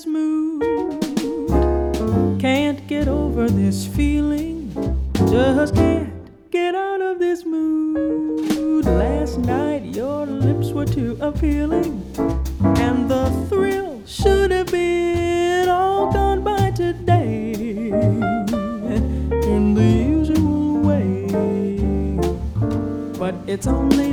this mood. Can't get over this feeling. Just can't get out of this mood. Last night your lips were too appealing, and the thrill should have been all gone by today in the usual way. But it's only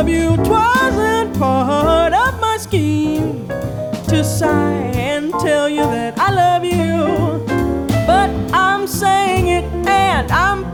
of you. Twasn't part of my scheme to sigh and tell you that I love you. But I'm saying it and I'm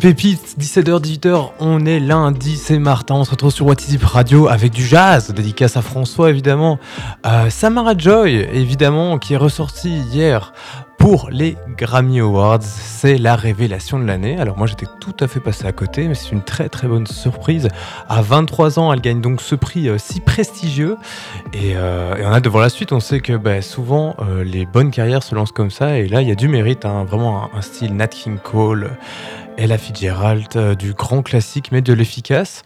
Et oui, c'est Pépite, 17h, 18h, on est lundi, c'est Martin, on se retrouve sur What Radio avec du jazz, dédicace à François évidemment. Samara Joy, évidemment, qui est ressorti hier pour les Grammy Awards, c'est la révélation de l'année. Alors moi j'étais tout à fait passé à côté, mais c'est une très très bonne surprise. À 23 ans, elle gagne donc ce prix euh, si prestigieux. Et, euh, on a devant la suite, on sait que bah, souvent euh, les bonnes carrières se lancent comme ça, et là il y a du mérite, hein, vraiment un, un style Nat King Cole. Ella Fitzgerald, euh, du grand classique mais de l'efficace.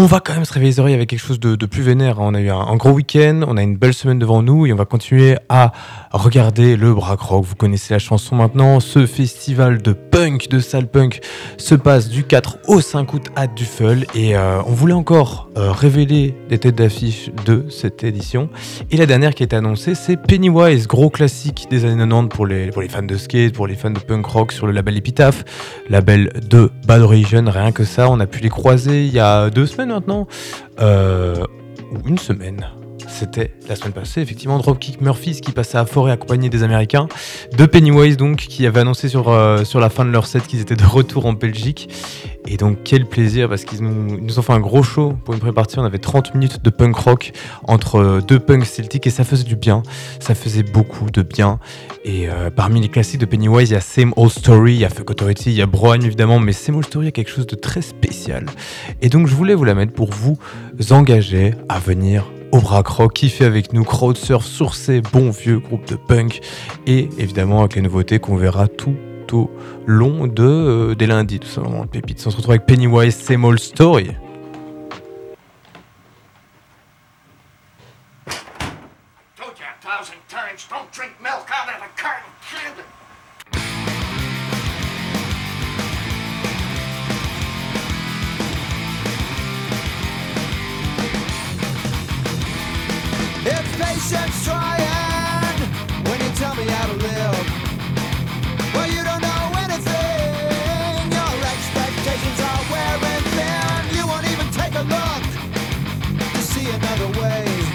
On va quand même se réveiller les oreilles avec quelque chose de, plus vénère. hein. On a eu un, gros week-end, on a une belle semaine devant nous et on va continuer à regarder le Brack Rock. Vous connaissez la chanson maintenant. Ce festival de punk, de salle punk, se passe du 4 au 5 août à Duffel et euh, on voulait encore euh, révéler des têtes d'affiche de cette édition. Et la dernière qui a été annoncée, c'est Pennywise, gros classique des années 90 pour les, pour les fans de skate, pour les fans de punk rock sur le label Epitaph, label de Bad Origin. Rien que ça, on a pu les croiser il y a deux semaines maintenant, euh, ou une semaine. C'était la semaine passée, effectivement, Dropkick Murphys qui passait à Forêt accompagné des Américains, de Pennywise donc, qui avait annoncé sur, euh, sur la fin de leur set qu'ils étaient de retour en Belgique. Et donc quel plaisir parce qu'ils nous, ont fait un gros show pour une pré-partie. On avait 30 minutes de punk rock entre euh, deux punks celtiques et ça faisait du bien. Ça faisait beaucoup de bien. Et euh, parmi les classiques de Pennywise, il y a Same Old Story, il y a Fuck Authority, il y a Brown évidemment, mais Same Old Story a quelque chose de très spécial. Et donc je voulais vous la mettre pour vous engager à venir Aubrac Rock qui fait avec nous Crowdsurf sur ces bons vieux groupes de punk et évidemment avec les nouveautés qu'on verra tout au long de, euh, des lundis, tout simplement, pépites. On se retrouve avec Pennywise, Same Old Story. patience trying when you tell me how to live. Well, you don't know anything. Your expectations are wearing thin. You won't even take a look to see another way.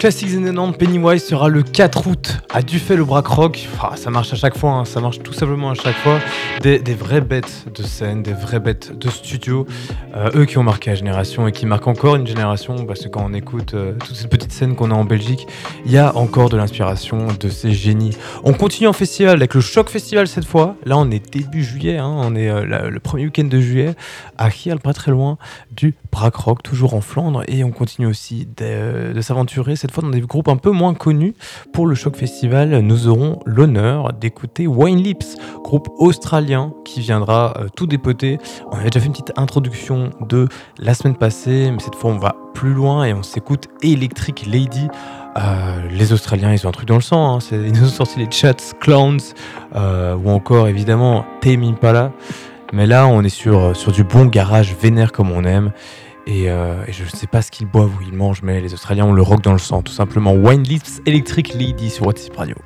Classics and Pennywise sera le 4 août à Dufay le Brac Rock. Ah, ça marche à chaque fois, hein. ça marche tout simplement à chaque fois. Des, vraies bêtes de scène, des vraies bêtes de studio. Euh, eux qui ont marqué la génération et qui marquent encore une génération parce que quand on écoute euh, toutes ces petites scènes qu'on a en Belgique, il y a encore de l'inspiration de ces génies. On continue en festival avec le Choc Festival cette fois. Là, on est début juillet, hein. on est euh, le premier week-end de juillet à Kiel, pas très loin du Brac Rock, toujours en Flandre. Et on continue aussi de s'aventurer fois dans des groupes un peu moins connus. Pour le Choc Festival, nous aurons l'honneur d'écouter Wine Lips, groupe australien qui viendra euh, tout dépoter. On avait déjà fait une petite introduction de la semaine passée, mais cette fois on va plus loin et on s'écoute Electric Lady. Euh, les Australiens, ils ont un truc dans le sang. Hein. Ils nous ont sorti les Chats Clowns euh, ou encore évidemment Tame Impala. Mais là, on est sur, sur du bon garage vénère comme on aime. Euh, et, je ne sais pas ce qu'ils boivent ou ils mangent, mais les Australiens ont le rock dans le sang, tout simplement. Wine Lips Electric Lady sur WhatsApp Radio.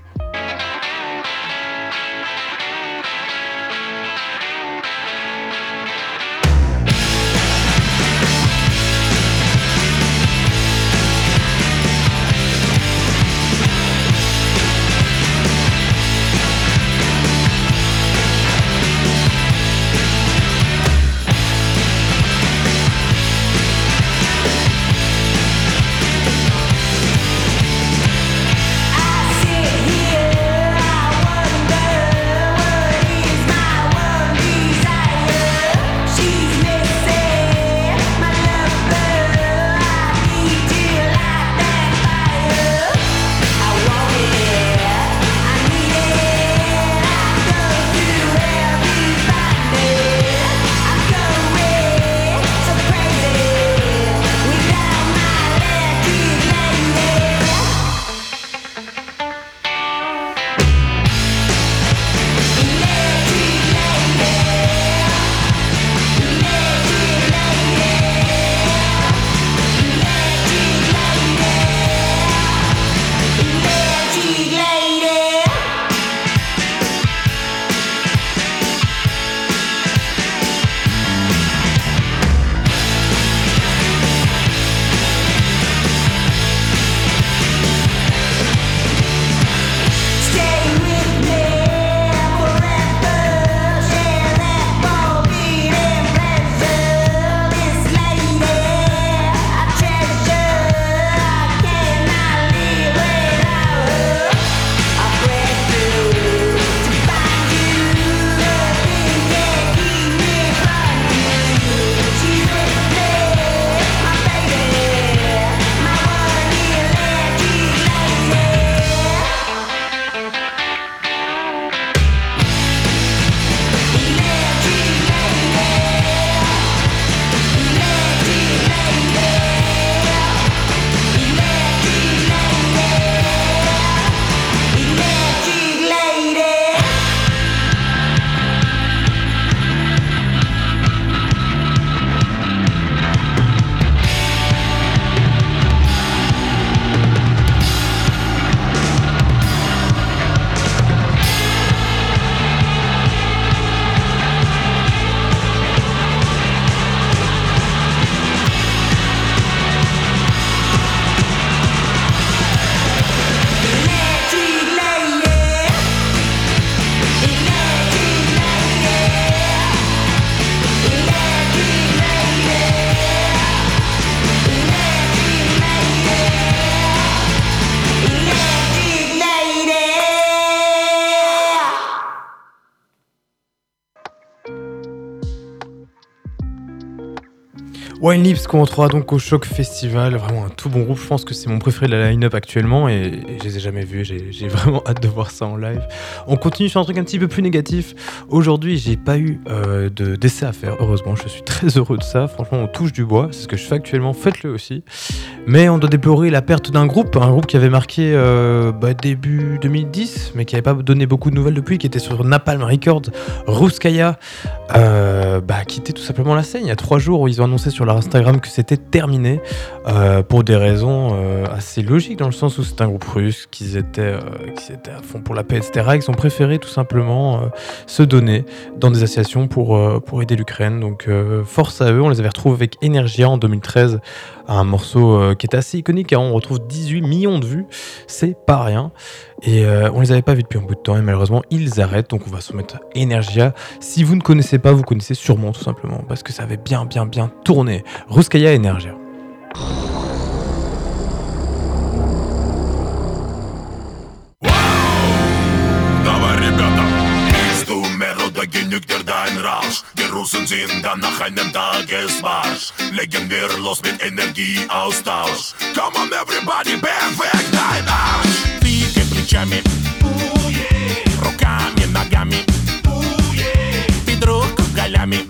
Wine Lips qu'on retrouvera donc au Choc Festival, vraiment un tout bon groupe, je pense que c'est mon préféré de la line-up actuellement et, je les ai jamais vus, j'ai vraiment hâte de voir ça en live. On continue sur un truc un petit peu plus négatif. Aujourd'hui j'ai pas eu euh, de d'essai à faire, heureusement, je suis très heureux de ça, franchement on touche du bois, c'est ce que je fais actuellement, faites-le aussi. Mais on doit déplorer la perte d'un groupe, un groupe qui avait marqué euh, bah, début 2010, mais qui n'avait pas donné beaucoup de nouvelles depuis, qui était sur Napalm Records, Ruskaya, euh, bah, tout simplement la scène. Il y a trois jours ils ont annoncé sur la Instagram que c'était terminé euh, pour des raisons euh, assez logiques dans le sens où c'est un groupe russe, qu'ils étaient, euh, étaient à fond pour la paix, etc. Ils ont préféré tout simplement se donner dans des associations pour, pour aider l'Ukraine. Donc force à eux, on les avait retrouvés avec Energia en 2013, un morceau qui est assez iconique, car on retrouve 18 millions de vues, c'est pas rien. Et on les avait pas vus depuis un bout de temps et malheureusement ils arrêtent, donc on va se mettre Energia. Si vous ne connaissez pas, vous connaissez sûrement tout simplement, parce que ça avait bien bien bien tourné. Ruskaya Energia. Sind dann nach einem Tagesmarsch. Legen wir los mit Energieaustausch. Come on, everybody, perfect dein Arsch. Двигай плечами, руками, ногами, бедро кругалями.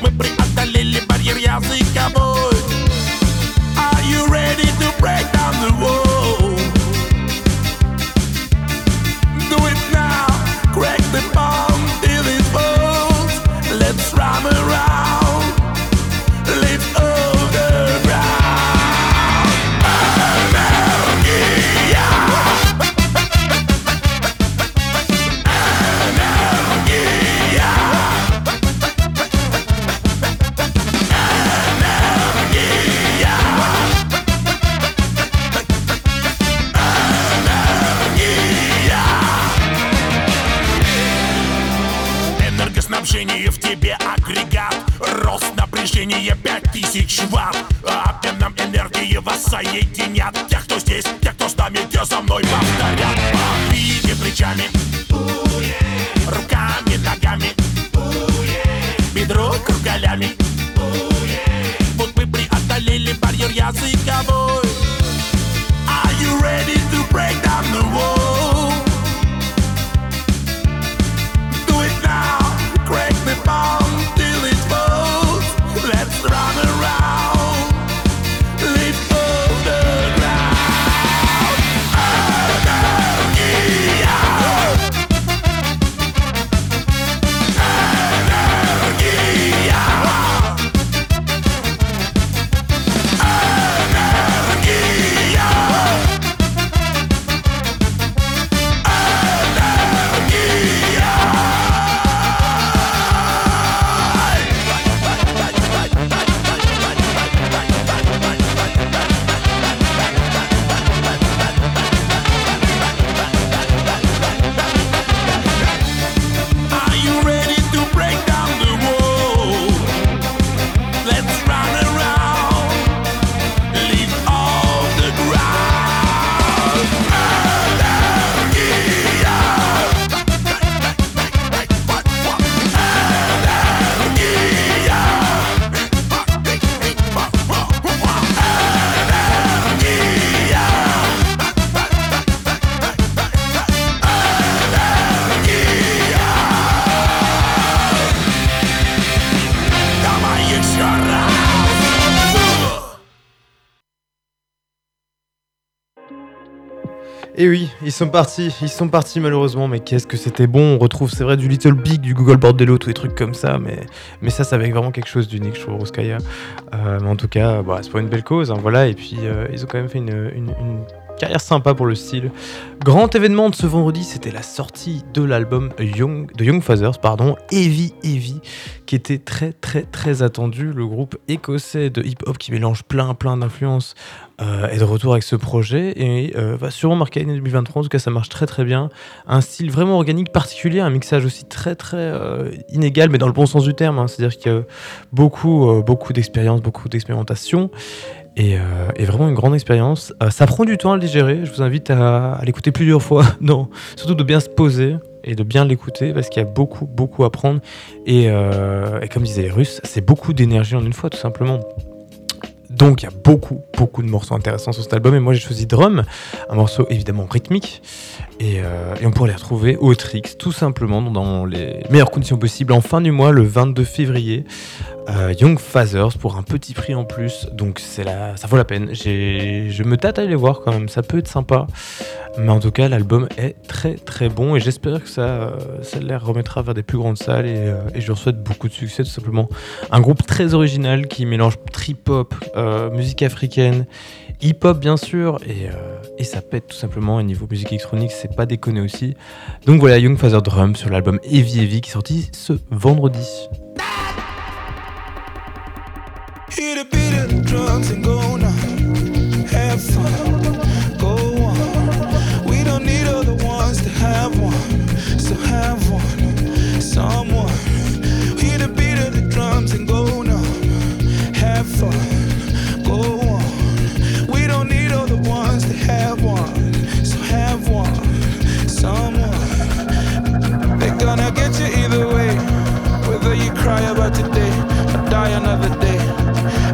Мы преодолели барьер языковой соединят Тех, кто здесь, тех, кто с нами, те за мной повторят. Двигай плечами. Руками, ногами. Бедро кругалями. Вот мы преодолели барьер языковой ils sont partis, ils sont partis malheureusement, mais qu'est-ce que c'était bon, on retrouve c'est vrai du Little Big, du Google Bordello, tous les trucs comme ça, mais, mais ça c'est avec vraiment quelque chose d'unique, je trouve, Roskaya. Euh, mais en tout cas, bah, c'est pas une belle cause, hein, voilà, et puis euh, ils ont quand même fait une, une carrière sympa pour le style. Grand événement de ce vendredi, c'était la sortie de l'album Young, de Young Fathers, pardon, Heavy Heavy, qui était très très très attendu. Le groupe écossais de hip-hop qui mélange plein plein d'influences euh, est de retour avec ce projet et euh, va sûrement marquer l'année 2023. En tout cas, ça marche très très bien. Un style vraiment organique, particulier, un mixage aussi très très euh, inégal, mais dans le bon sens du terme. Hein. C'est-à-dire qu'il y a beaucoup beaucoup d'expérience, beaucoup d'expérimentation. Et, vraiment une grande expérience. ça prend du temps à le digérer. Je vous invite à, l'écouter plusieurs fois. non, surtout de bien se poser. et de bien l'écouter parce qu'il y a beaucoup, beaucoup à prendre. Et, et comme disaient les Russes, c'est beaucoup d'énergie en une fois, tout simplement. Donc il y a beaucoup, beaucoup de morceaux intéressants sur cet album. Et moi j'ai choisi Drum, un morceau évidemment rythmique. Et, euh, on pourrait les retrouver au Trix, tout simplement, dans les meilleures conditions possibles, en fin du mois, le 22 février. Euh, Young Fathers pour un petit prix en plus, donc c'est la, ça vaut la peine. Je me tâte à aller voir quand même, ça peut être sympa. Mais en tout cas, l'album est très très bon et j'espère que ça, euh, ça les remettra vers des plus grandes salles et, euh, et je leur souhaite beaucoup de succès tout simplement. Un groupe très original qui mélange trip-hop, euh, musique africaine, hip-hop bien sûr et, et ça pète tout simplement. Et niveau musique électronique, c'est pas déconné aussi. Donc voilà, Young Father Drum sur l'album Heavy Heavy qui est sorti ce vendredi.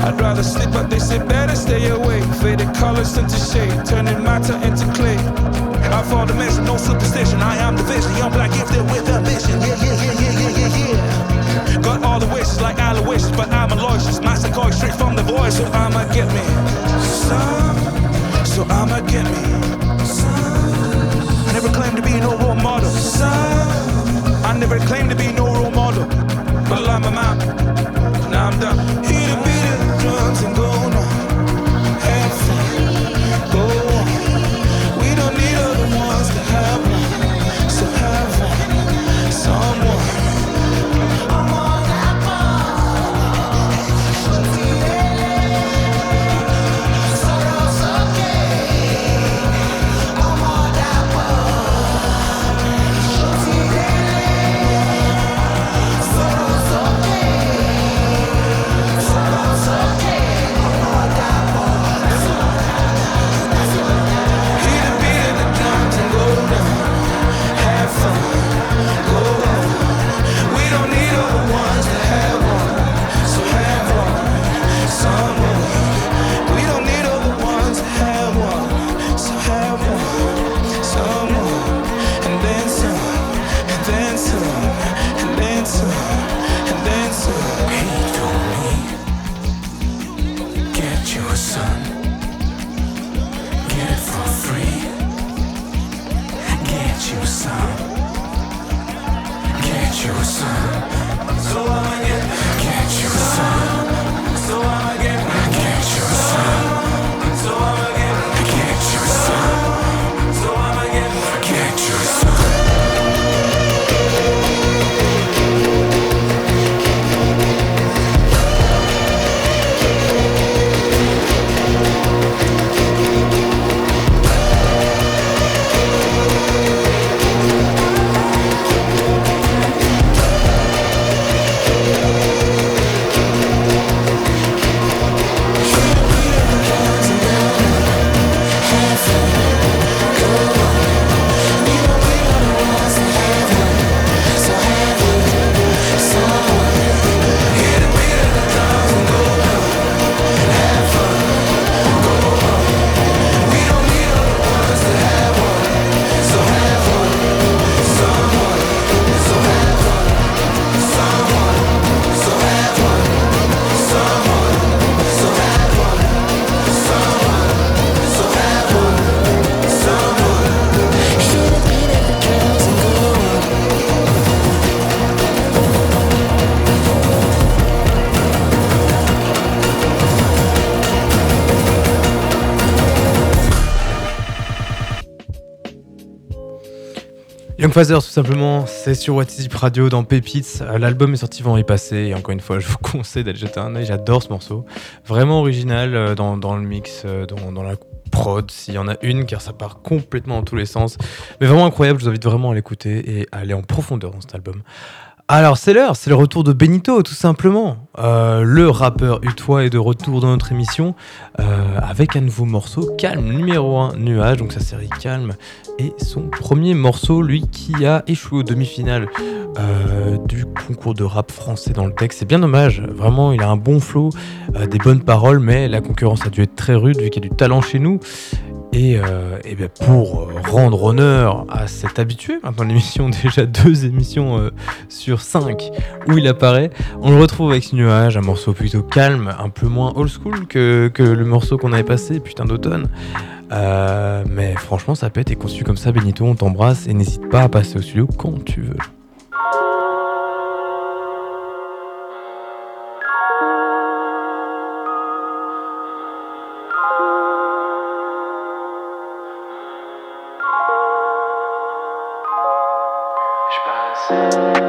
I'd rather sleep, but they say better stay awake. Faded colors into shade, turning matter into clay. I fall the mission, no superstition. I am the vision, young black gifted with ambition. Yeah, yeah, yeah, yeah, yeah, yeah, yeah. Got all the wishes like Aloysius, but I'm a logist. My going straight from the voice, so I'ma get me some. So I'ma get me some. I never claimed to be no role model. Some. I never claimed to be no role model. Fathers, tout simplement, c'est sur What Is Radio dans Pépites. Euh, L'album est sorti vendredi passé et encore une fois, je vous conseille d'aller jeter un œil. J'adore ce morceau. Vraiment original euh, dans, dans le mix, euh, dans, dans la prod, s'il y en a une, car ça part complètement dans tous les sens. Mais vraiment incroyable, je vous invite vraiment à l'écouter et à aller en profondeur dans cet album. Alors c'est l'heure, c'est le retour de Benito tout simplement. Euh, le rappeur Utois est de retour dans notre émission euh, avec un nouveau morceau, Calme, numéro 1, Nuage, donc sa série Calme, et son premier morceau, lui qui a échoué aux demi-finales euh, du concours de rap français dans le texte. C'est bien dommage, vraiment il a un bon flow, des bonnes paroles, mais la concurrence a dû être très rude vu qu'il y a du talent chez nous. Et, euh, bien pour euh, rendre honneur à cet habitué, maintenant l'émission, déjà deux émissions euh, sur cinq où il apparaît, on le retrouve avec ce nuage, un morceau plutôt calme, un peu moins old school que, que le morceau qu'on avait passé, putain d'automne. mais franchement, ça peut être conçu comme ça, Benito, on t'embrasse et n'hésite pas à passer au studio quand tu veux. você.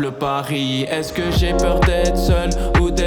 Est-ce que j'ai peur d'être seul ou d'être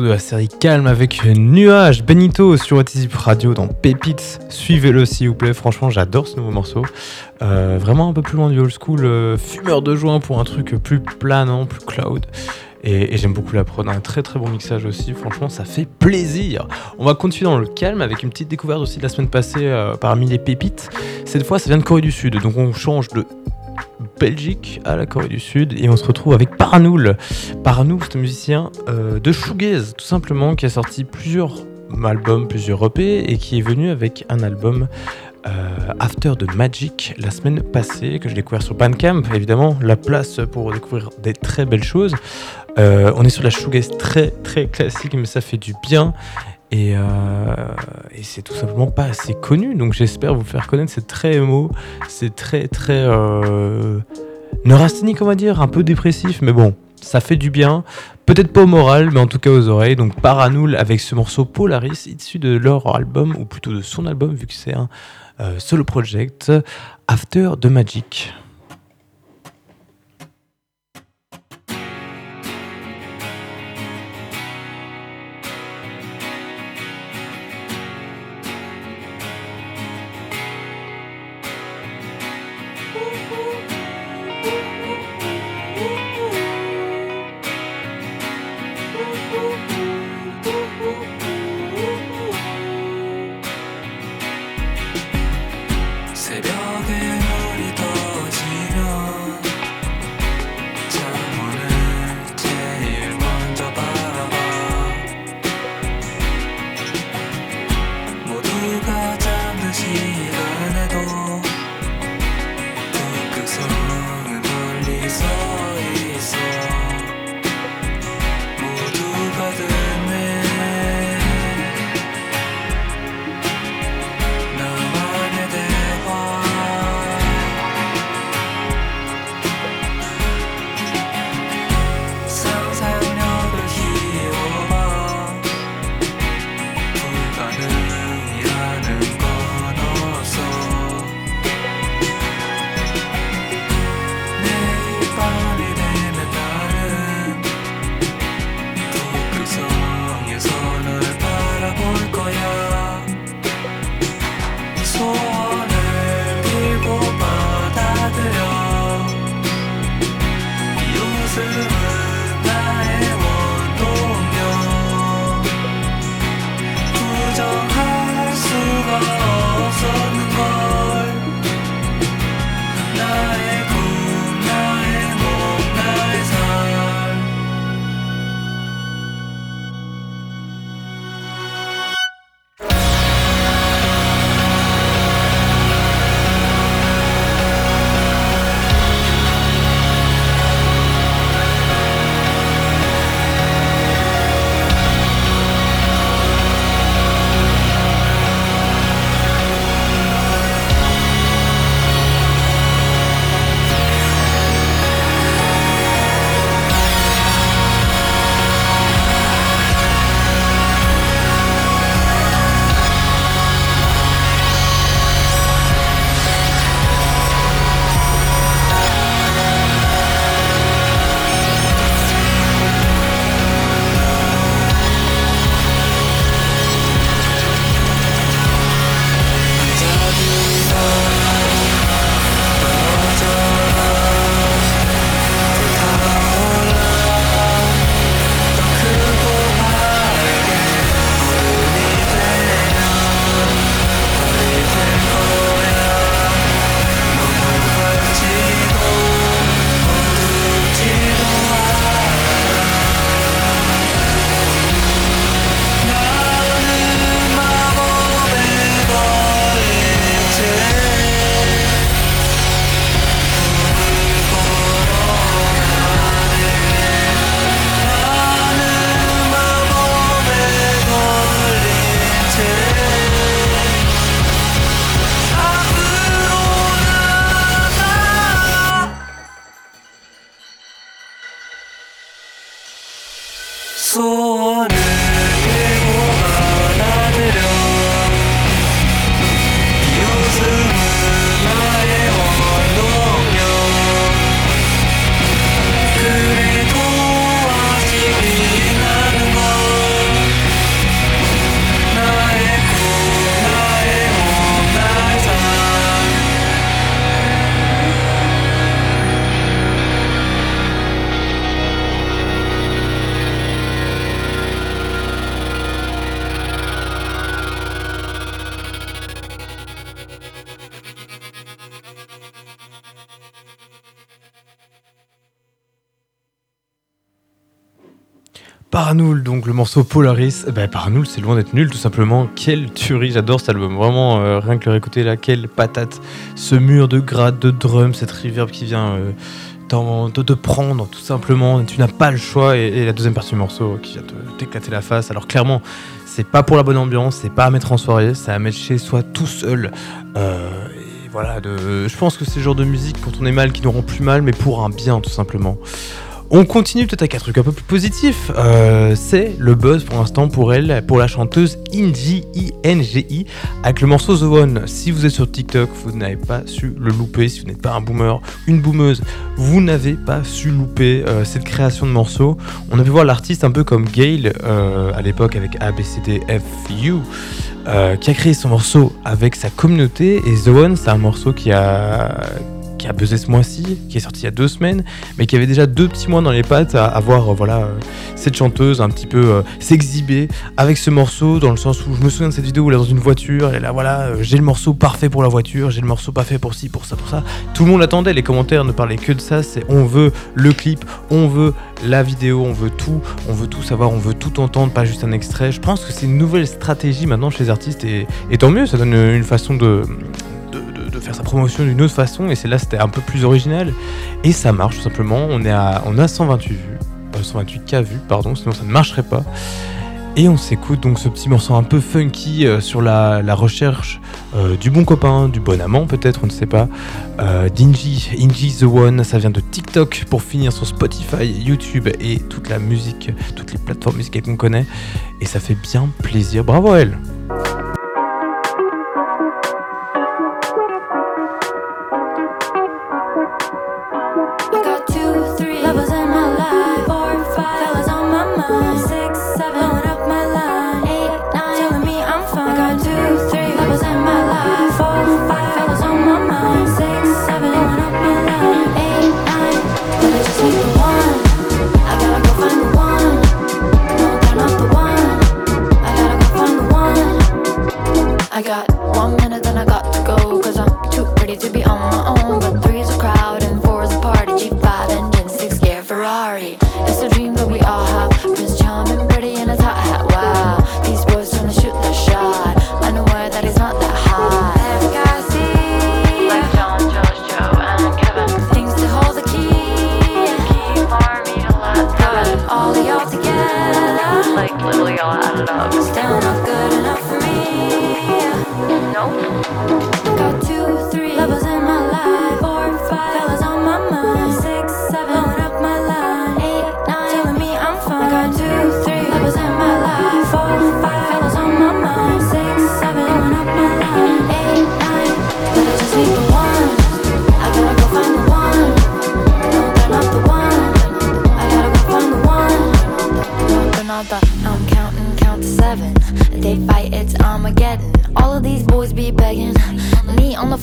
de la série Calme avec Nuage, Benito sur WhatsApp Radio dans Pépites. Suivez-le s'il vous plaît, franchement j'adore ce nouveau morceau. Euh, vraiment un peu plus loin du old school, euh, fumeur de joint pour un truc plus planant, plus cloud. Et, j'aime beaucoup la prod, un très très bon mixage aussi, franchement ça fait plaisir. On va continuer dans le calme avec une petite découverte aussi de la semaine passée euh, parmi les pépites. Cette fois ça vient de Corée du Sud, donc on change de Belgique à la Corée du Sud et on se retrouve avec Paranoul. Paranoul, c'est un musicien euh, de shoegaze tout simplement qui a sorti plusieurs albums, plusieurs EP et qui est venu avec un album euh, After de Magic la semaine passée que j'ai découvert sur Bandcamp. Évidemment, la place pour découvrir des très belles choses. Euh, on est sur la shoegaze très très classique mais ça fait du bien euh, et, c'est tout simplement pas assez connu. Donc j'espère vous faire connaître. C'est très émo, c'est très très euh, neurasthénique, on va dire, un peu dépressif, mais bon, ça fait du bien. Peut-être pas au moral, mais en tout cas aux oreilles. Donc Paranoul avec ce morceau Polaris, issu de leur album, ou plutôt de son album, vu que c'est un euh, solo project, After the Magic. Morceau Polaris. Bah, Paranoul, c'est loin d'être nul, tout simplement. Quelle tuerie, j'adore cet album. Vraiment, euh, rien que le réécouter là, quelle patate. Ce mur de grade, de drum, cette reverb qui vient euh, de te prendre, tout simplement. Tu n'as pas le choix. Et, la deuxième partie du morceau qui vient t'éclater la face. Alors, clairement, c'est pas pour la bonne ambiance, c'est pas à mettre en soirée, c'est à mettre chez soi tout seul. Euh, voilà, je pense que c'est le genre de musique, quand on est mal, qui nous rend plus mal, mais pour un bien, tout simplement. On continue peut-être avec un truc un peu plus positif. Euh, c'est le buzz pour l'instant pour elle, pour la chanteuse Inji, I-N-G-I, avec le morceau The One. Si vous êtes sur TikTok, vous n'avez pas su le louper. Si vous n'êtes pas un boomer, une boomeuse, vous n'avez pas su louper euh, cette création de morceau. On a pu voir l'artiste un peu comme Gail euh, à l'époque avec ABCDFU. qui a créé son morceau avec sa communauté et The One c'est un morceau qui a qui a buzzé ce mois-ci, qui est sorti il y a deux semaines, mais qui avait déjà deux petits mois dans les pattes à, voir euh, voilà, euh, cette chanteuse un petit peu euh, s'exhiber avec ce morceau, dans le sens où je me souviens de cette vidéo où elle est dans une voiture, est là, voilà, j'ai le morceau parfait pour la voiture, j'ai le morceau parfait pour ci, pour ça, pour ça. Tout le monde l'attendait, les commentaires ne parlaient que de ça, c'est on veut le clip, on veut la vidéo, on veut tout, on veut tout savoir, on veut tout entendre, pas juste un extrait. Je pense que c'est une nouvelle stratégie maintenant chez les artistes et, et tant mieux, ça donne une façon de, promotion d'une autre façon et c'est là c'était un peu plus original et ça marche tout simplement. On est à on a 128 vues, 128 euh, k vues pardon, sinon ça ne marcherait pas. Et on s'écoute donc ce petit morceau un peu funky euh, sur la, recherche euh, du bon copain, du bon amant peut-être, on ne sait pas. Dingy, Ingy the One, ça vient de TikTok pour finir sur Spotify, YouTube et toute la musique, toutes les plateformes musicales qu'on connaît. Et ça fait bien plaisir. Bravo à elle!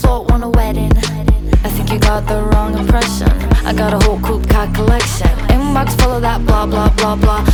thought want a wedding. I think you got the wrong impression. I got a whole cool car collection. Inbox full of that blah blah blah blah.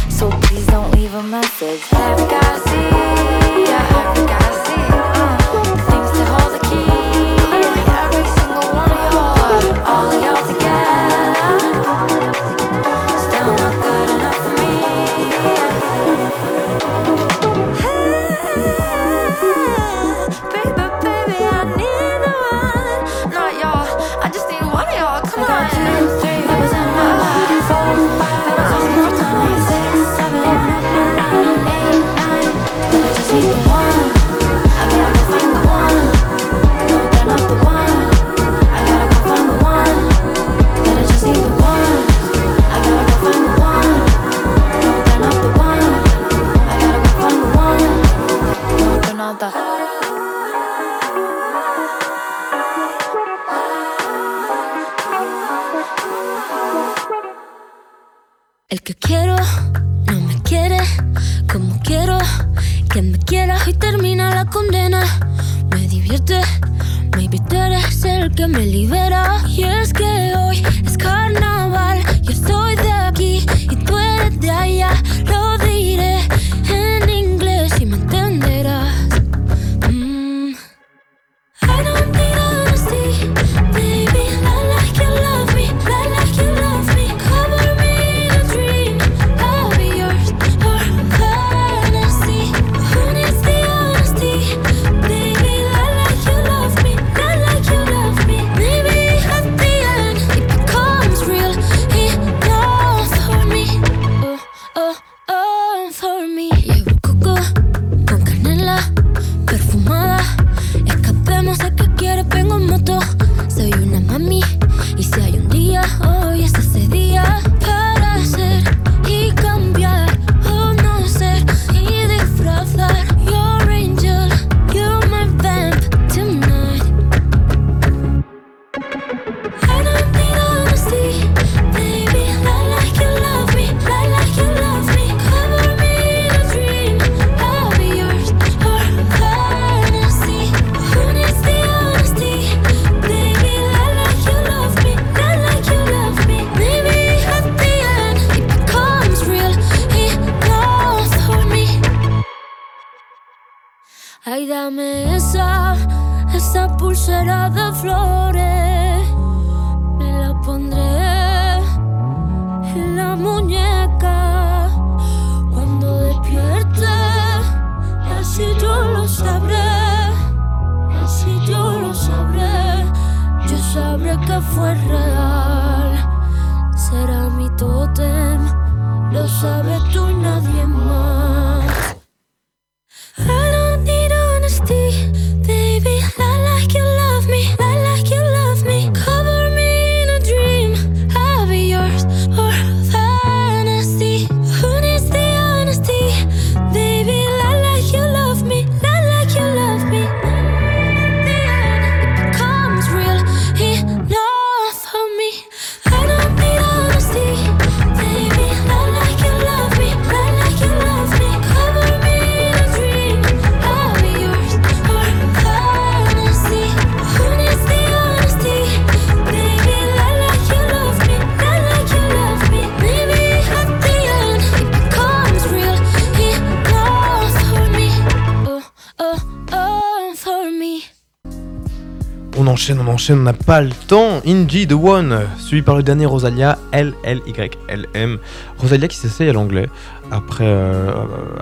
Enchaîne, on enchaîne, on n'a pas le temps. Inji The One, suivi par le dernier Rosalia, L-L-Y-L-M. Rosalia qui s'essaye à l'anglais après euh,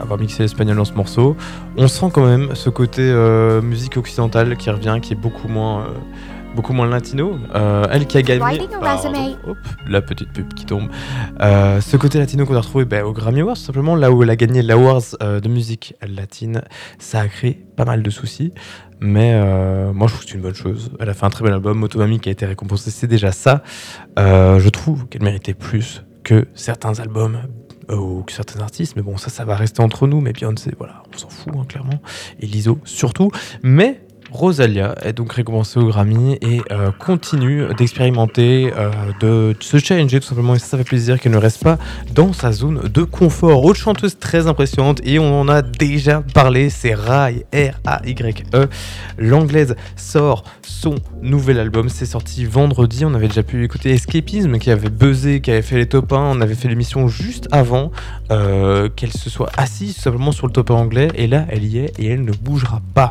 avoir mixé l'espagnol dans ce morceau. On sent quand même ce côté euh, musique occidentale qui revient, qui est beaucoup moins, euh, beaucoup moins latino. Euh, elle qui a gagné. Pardon, hop, la petite pub qui tombe. Euh, ce côté latino qu'on a retrouvé ben, au Grammy Awards, tout simplement, là où elle a gagné l'Awards euh, de musique latine, ça a créé pas mal de soucis. Mais euh, moi, je trouve que c'est une bonne chose. Elle a fait un très bel album. Motomami qui a été récompensé, c'est déjà ça. Je trouve qu'elle méritait plus que certains albums ou que certains artistes. Mais bon, ça, ça va rester entre nous. Mais Beyoncé, voilà, on s'en fout, hein, clairement. Et Lizzo, surtout. Mais Rosalia est donc récompensée au Grammy et euh, continue d'expérimenter, euh, de se challenger tout simplement. Et ça, ça fait plaisir qu'elle ne reste pas dans sa zone de confort. Autre chanteuse très impressionnante, et on en a déjà parlé, c'est Rai, R-A-Y-E. L'anglaise sort son nouvel album. C'est sorti vendredi. On avait déjà pu écouter Escapism qui avait buzzé, qui avait fait les top 1. On avait fait l'émission juste avant euh, qu'elle se soit assise tout simplement sur le top 1 anglais. Et là, elle y est et elle ne bougera pas.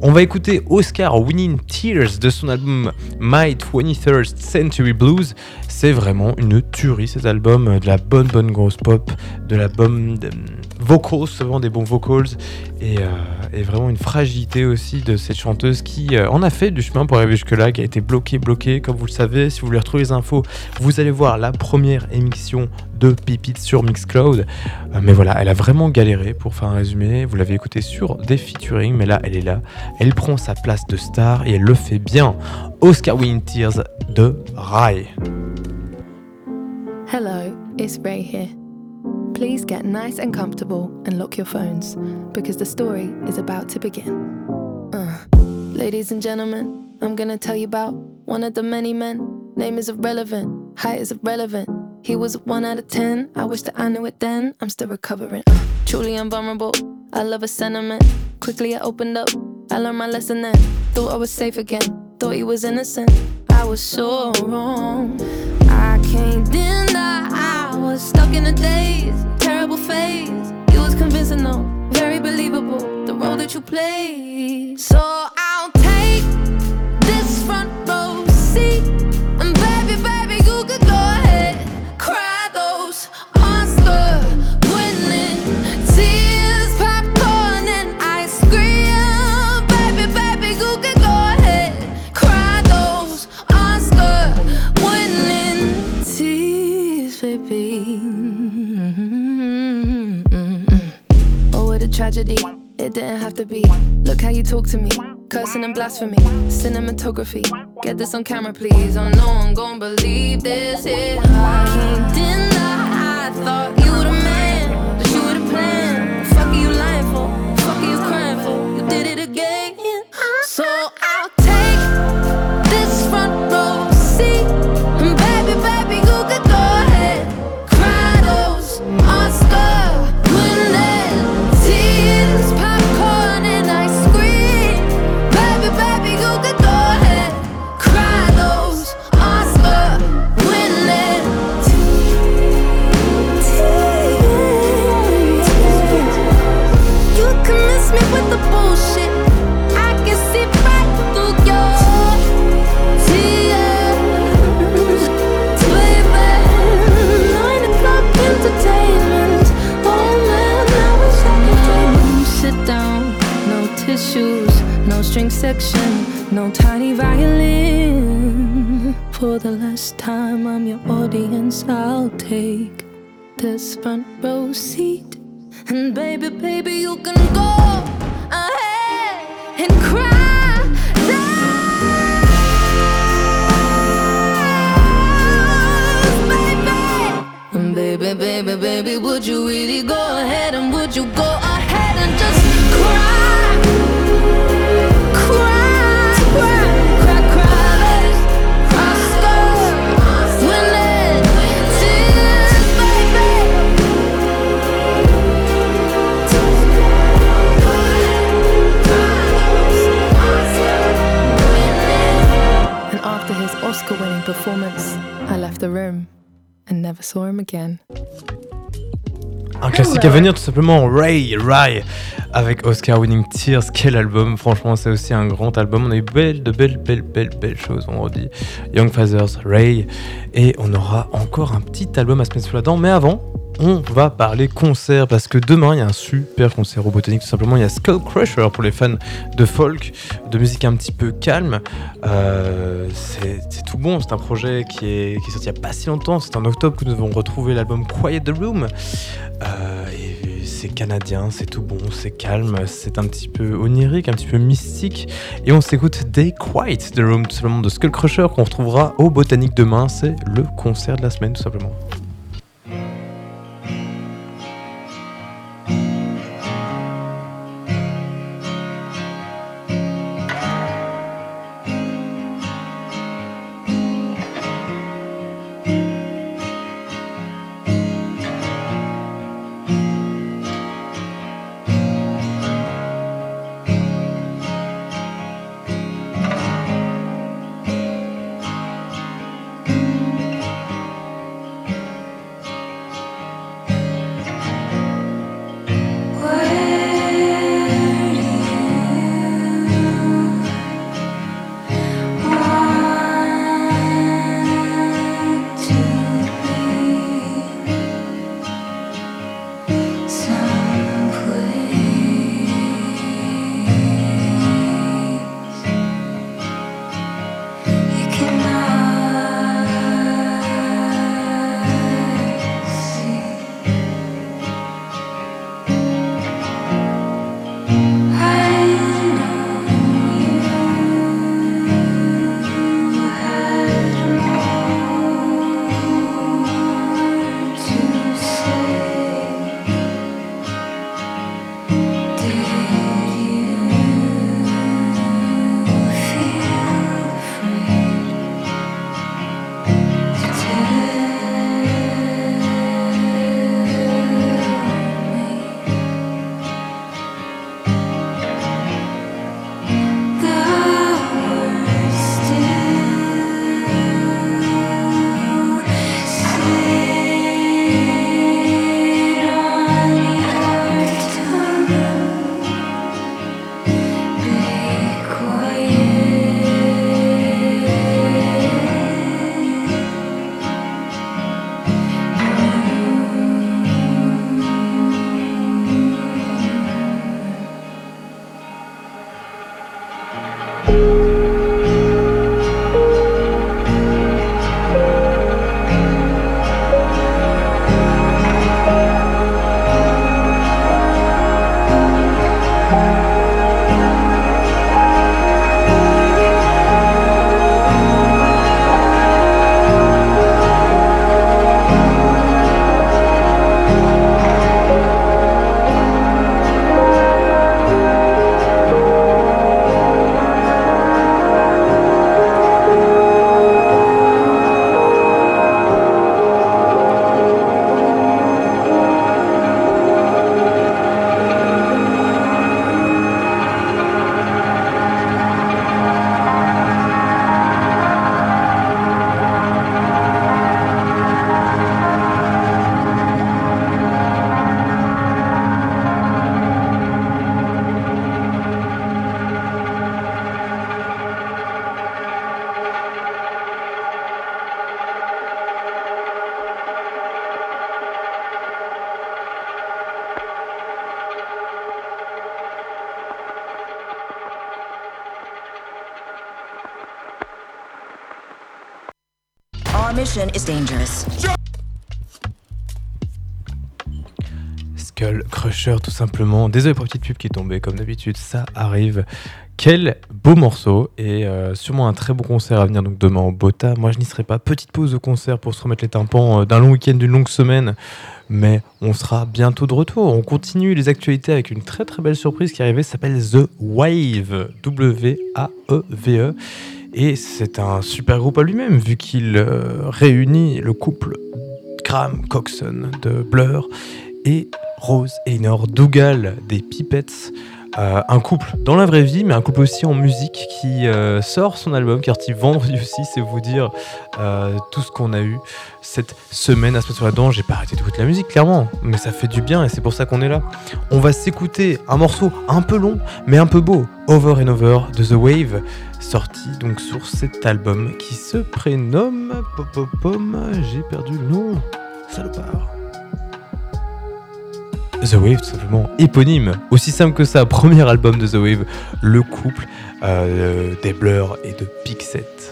On va écouter Oscar Winning Tears de son album My 23rd Century Blues. C'est vraiment une tuerie cet album, de la bonne bonne grosse pop, de la bonne de- vocals, vraiment des bons vocals et, euh, et vraiment une fragilité aussi de cette chanteuse qui euh, en a fait du chemin pour arriver jusque là, qui a été bloquée, bloquée. Comme vous le savez, si vous voulez retrouver les infos, vous allez voir la première émission de Pipit sur Mixcloud. Euh, mais voilà, elle a vraiment galéré pour faire un résumé. Vous l'avez écouté sur des featuring, mais là, elle est là. Elle prend sa place de star et elle le fait bien. Oscar Winning Tears de Rai. Hello, it's Ray here. Please get nice and comfortable and lock your phones because the story is about to begin. Uh, ladies and gentlemen, I'm gonna tell you about one of the many men. Name is irrelevant, height is irrelevant. He was 1 out of 10. I wish that I knew it then. I'm still recovering. Truly invulnerable. I love a sentiment. Quickly I opened up. I learned my lesson then. Thought I was safe again. Thought he was innocent. I was so wrong. I can't deny I was stuck in a daze, terrible phase. You was convincing though, very believable, the role that you played. So I'll take this front row seat, tragedy. It didn't have to be. Look how you talk to me. Cursing and blasphemy. Cinematography. Get this on camera, please. Oh, no one gon' believe this. It. I can't deny. I thought you were the man. That you were the plan. Fuck are you lying for? Fuck are you crying for? You did it again. So I'll Classique à venir, tout simplement Ray, Ray, avec Oscar Winning Tears. Quel album, franchement, c'est aussi un grand album. On a eu belle, de belles, belles, belles, belles choses. On redit Young Fathers, Ray, et on aura encore un petit album à se mettre sous la dent. Mais avant, on va parler concert parce que demain il y a un super concert au Botanique tout simplement. Il y a Skull Crusher pour les fans de folk, de musique un petit peu calme. Euh, c'est tout bon, c'est un projet qui est, qui est sorti il n'y a pas si longtemps. C'est en octobre que nous avons retrouvé l'album Quiet the Room. C'est canadien, c'est tout bon, c'est calme, c'est un petit peu onirique, un petit peu mystique. Et on s'écoute Day Quiet the Room tout simplement de Skull Crusher qu'on retrouvera au Botanique demain. C'est le concert de la semaine tout simplement. Skull Crusher tout simplement. Désolé pour la petite pub qui est tombée, comme d'habitude, ça arrive. Quel beau morceau et euh, sûrement un très beau concert à venir donc demain au Bota. Moi je n'y serai pas. Petite pause de concert pour se remettre les tympans euh, d'un long week-end, d'une longue semaine. Mais on sera bientôt de retour. On continue les actualités avec une très très belle surprise qui est arrivée. s'appelle The Wave. W-A-E-V-E. E. Et c'est un super groupe à lui-même vu qu'il euh, réunit le couple Graham Coxon de Blur et Rose Einor Dougal des Pipettes. Euh, un couple dans la vraie vie, mais un couple aussi en musique qui euh, sort son album, car il vendredi aussi, c'est vous dire euh, tout ce qu'on a eu cette semaine à sur la dent. J'ai pas arrêté d'écouter la musique, clairement, mais ça fait du bien et c'est pour ça qu'on est là. On va s'écouter un morceau un peu long, mais un peu beau, Over and Over de The Wave, sorti donc sur cet album qui se prénomme. Pom, pom, pom, J'ai perdu le nom, salopard. The Wave, tout simplement éponyme. Aussi simple que ça, premier album de The Wave, le couple euh, des Blur et de Pixet.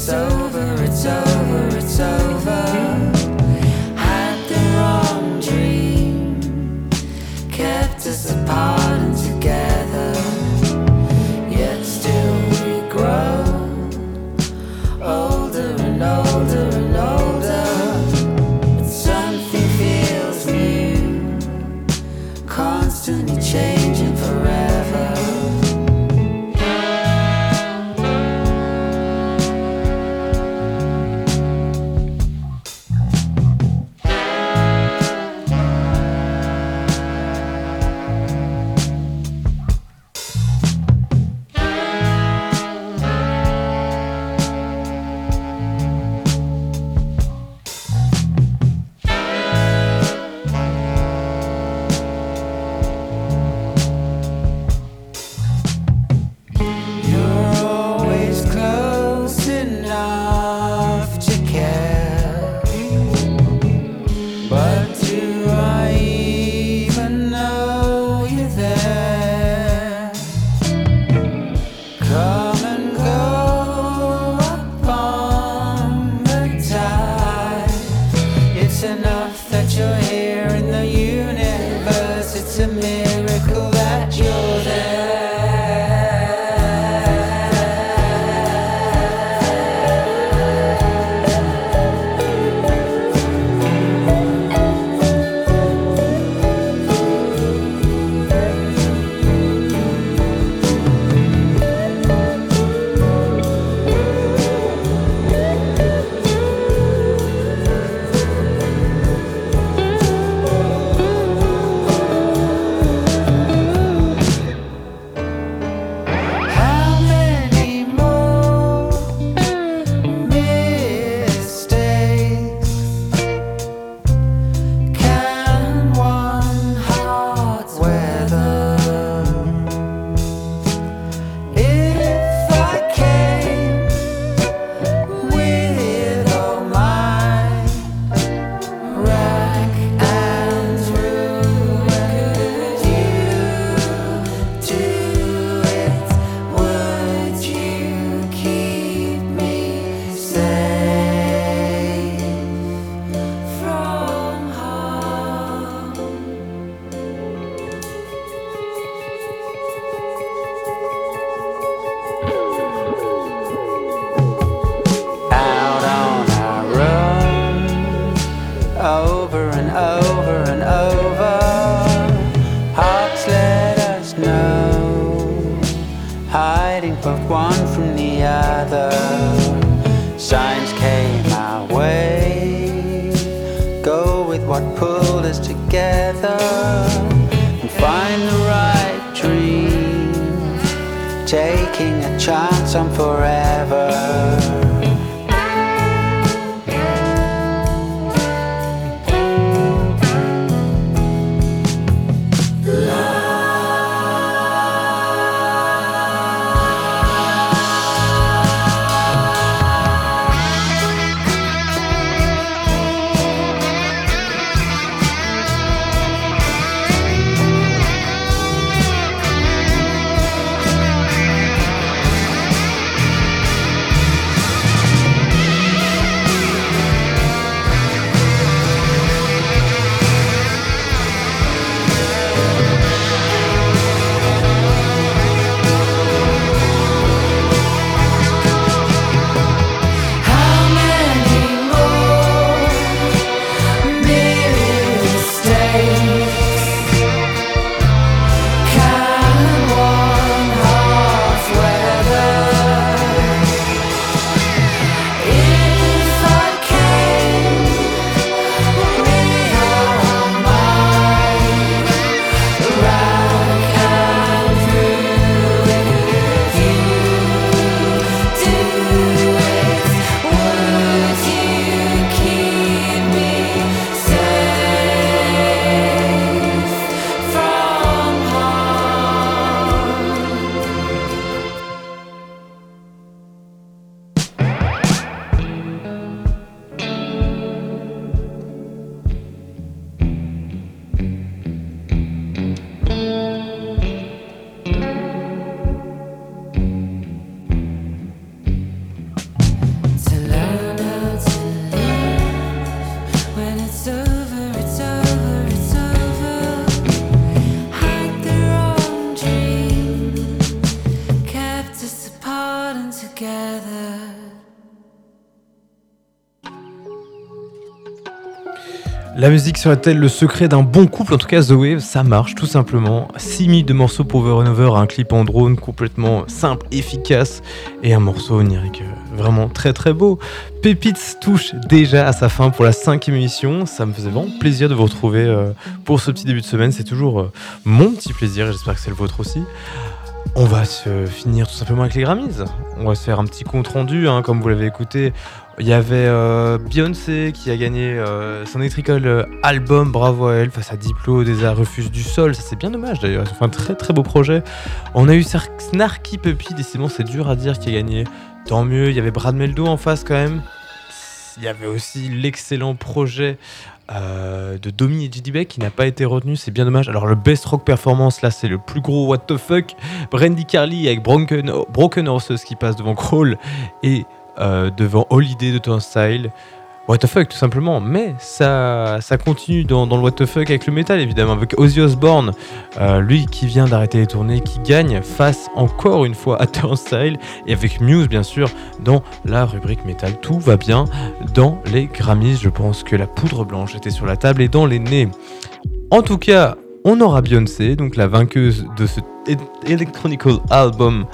It's over, it's over, it's over. Serait-elle le secret d'un bon couple? En tout cas, The Wave, ça marche tout simplement. 6 minutes de morceaux pour Over and Over, un clip en drone complètement simple, efficace et un morceau onirique euh, vraiment très très beau. Pépites touche déjà à sa fin pour la cinquième émission. Ça me faisait vraiment plaisir de vous retrouver euh, pour ce petit début de semaine. C'est toujours euh, mon petit plaisir j'espère que c'est le vôtre aussi. On va se finir tout simplement avec les Grammys. On va se faire un petit compte rendu, hein, comme vous l'avez écouté. Il y avait euh, Beyoncé qui a gagné euh, son Electrical Album, bravo à elle, face à Diplo, des Refuse du Sol. Ça c'est bien dommage d'ailleurs, ils ont fait un très très beau projet. On a eu Snarky Puppy, décidément c'est dur à dire, qui a gagné. Tant mieux, il y avait Brad Meldo en face quand même. Il y avait aussi l'excellent projet euh, de Domi et JD Beck qui n'a pas été retenu, c'est bien dommage. Alors le Best Rock Performance, là c'est le plus gros what the fuck. Brandy Carly avec Broken, Broken Horses qui passe devant Crawl et euh, devant Holiday de Turnstile. What the fuck tout simplement, mais ça, ça continue dans, le what the fuck avec le métal évidemment, avec Ozzy Osbourne, euh, lui qui vient d'arrêter les tournées, qui gagne face encore une fois à Turnstile, et avec Muse bien sûr dans la rubrique métal. Tout va bien dans les Grammys, je pense que la poudre blanche était sur la table et dans les nez. En tout cas, on aura Beyoncé, donc la vainqueuse de ce Electronical Album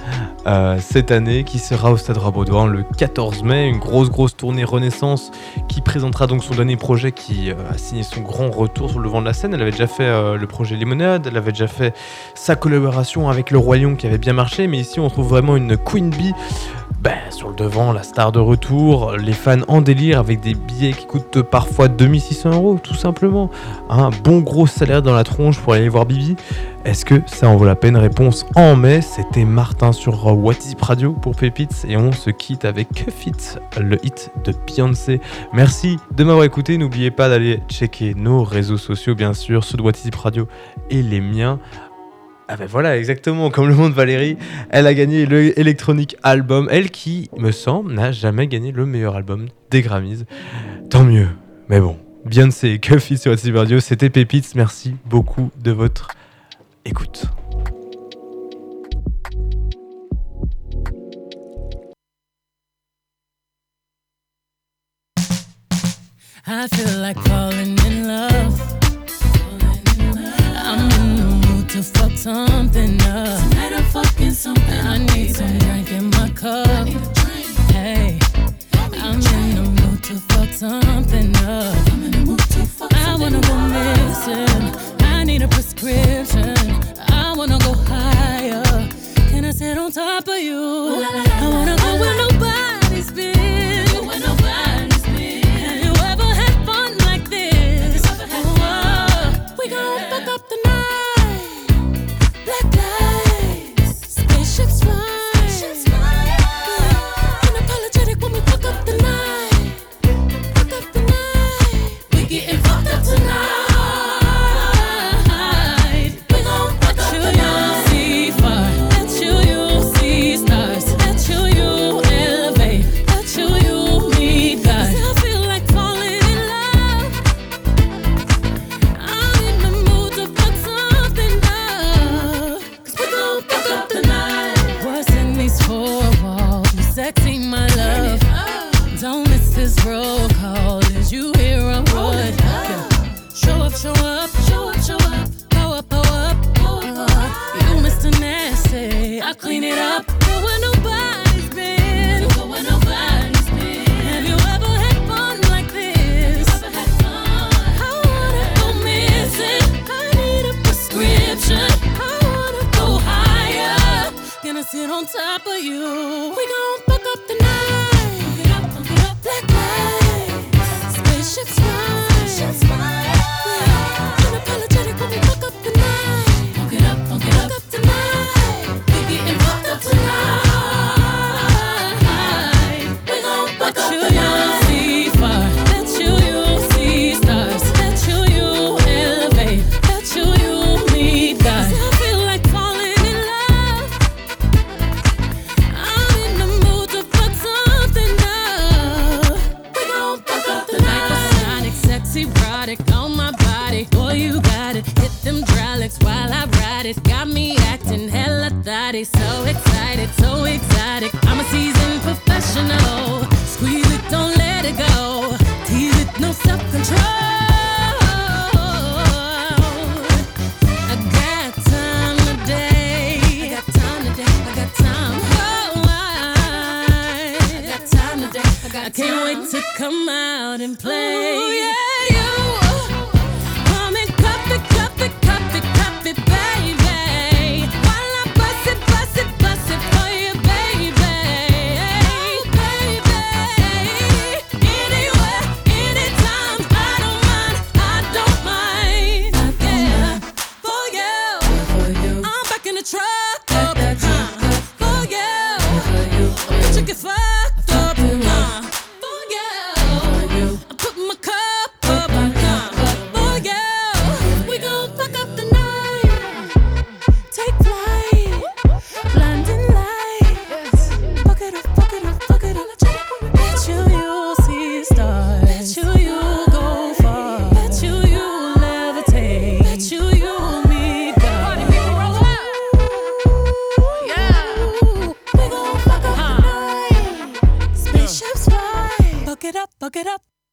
euh, cette année, qui sera au Stade Rabodoin le 14 mai, une grosse grosse tournée Renaissance qui présentera donc son dernier projet qui euh, a signé son grand retour sur le vent de la scène. Elle avait déjà fait euh, le projet Limonade, elle avait déjà fait sa collaboration avec Le Royaume qui avait bien marché, mais ici on trouve vraiment une Queen Bee ben, sur le devant, la star de retour, les fans en délire avec des billets qui coûtent parfois 2600 euros, tout simplement. Un bon gros salaire dans la tronche pour aller voir Bibi. Est-ce que ça en vaut la peine? Réponse en mai. C'était Martin sur What Radio pour Pépites et on se quitte avec Cuff It, le hit de Beyoncé. Merci de m'avoir écouté. N'oubliez pas d'aller checker nos réseaux sociaux, bien sûr, ceux de What Radio et les miens. Ah ben voilà, exactement, comme le monde Valérie, elle a gagné le Electronic Album, elle qui, me semble, n'a jamais gagné le meilleur album des Grammys. Tant mieux, mais bon, Beyoncé et Cuffy sur What's Radio, c'était Pépites, merci beaucoup de votre écoute. something up. Tonight I'm fucking something I need baby. some drink in my cup. Hey, I'm in the mood to fuck something up. Fuck something I wanna up. go missing. I need a prescription. I wanna go higher. Can I sit on top of you? I wanna go with nobody.